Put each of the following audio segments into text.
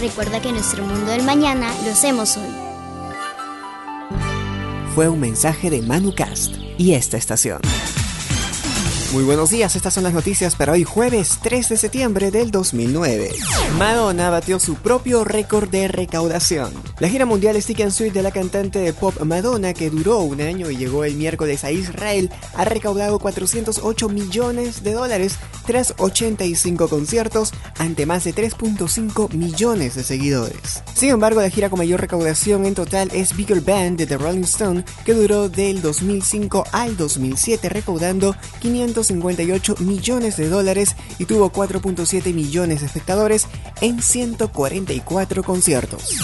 Recuerda que nuestro mundo del mañana lo hacemos hoy. Fue un mensaje de ManuCast y esta estación. Muy buenos días, estas son las noticias para hoy jueves 3 de septiembre del 2009. Madonna batió su propio récord de recaudación. La gira mundial Stick and Sweet de la cantante de pop Madonna, que duró un año y llegó el miércoles a Israel, ha recaudado 408 millones de dólares tras 85 conciertos ante más de 3.5 millones de seguidores. Sin embargo, la gira con mayor recaudación en total es Bigger Band de The Rolling Stone, que duró del 2005 al 2007 recaudando 558 millones de dólares y tuvo 4.7 millones de espectadores en 144 conciertos.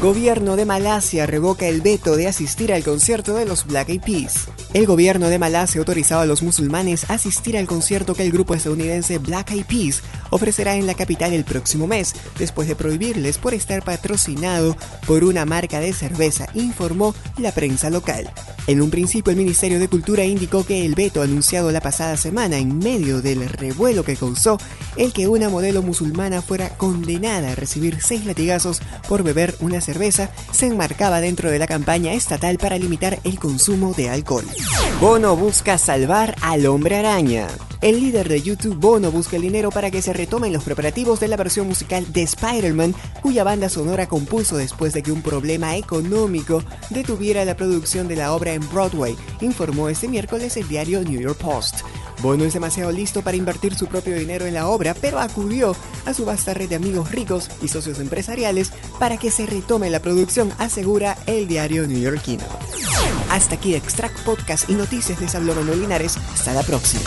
Gobierno de Malasia revoca el veto de asistir al concierto de los Black Eyed Peas. El gobierno de Malasia ha autorizado a los musulmanes a asistir al concierto que el grupo estadounidense Black Eyed Peas ofrecerá en la capital el próximo mes, después de prohibirles por estar patrocinado por una marca de cerveza, informó la prensa local. En un principio, el Ministerio de Cultura indicó que el veto anunciado la pasada semana en medio del revuelo que causó el que una modelo musulmana fuera condenada a recibir seis latigazos por beber una cerveza se enmarcaba dentro de la campaña estatal para limitar el consumo de alcohol. Bono busca salvar al hombre araña. El líder de YouTube, Bono, busca el dinero para que se retomen los preparativos de la versión musical de Spider-Man, cuya banda sonora compuso después de que un problema económico detuviera la producción de la obra en Broadway, informó este miércoles el diario New York Post. Bono es demasiado listo para invertir su propio dinero en la obra, pero acudió a su vasta red de amigos ricos y socios empresariales para que se retome la producción, asegura el diario neoyorquino. Hasta aquí Extract Podcast y Noticias de Sablón Linares. Hasta la próxima.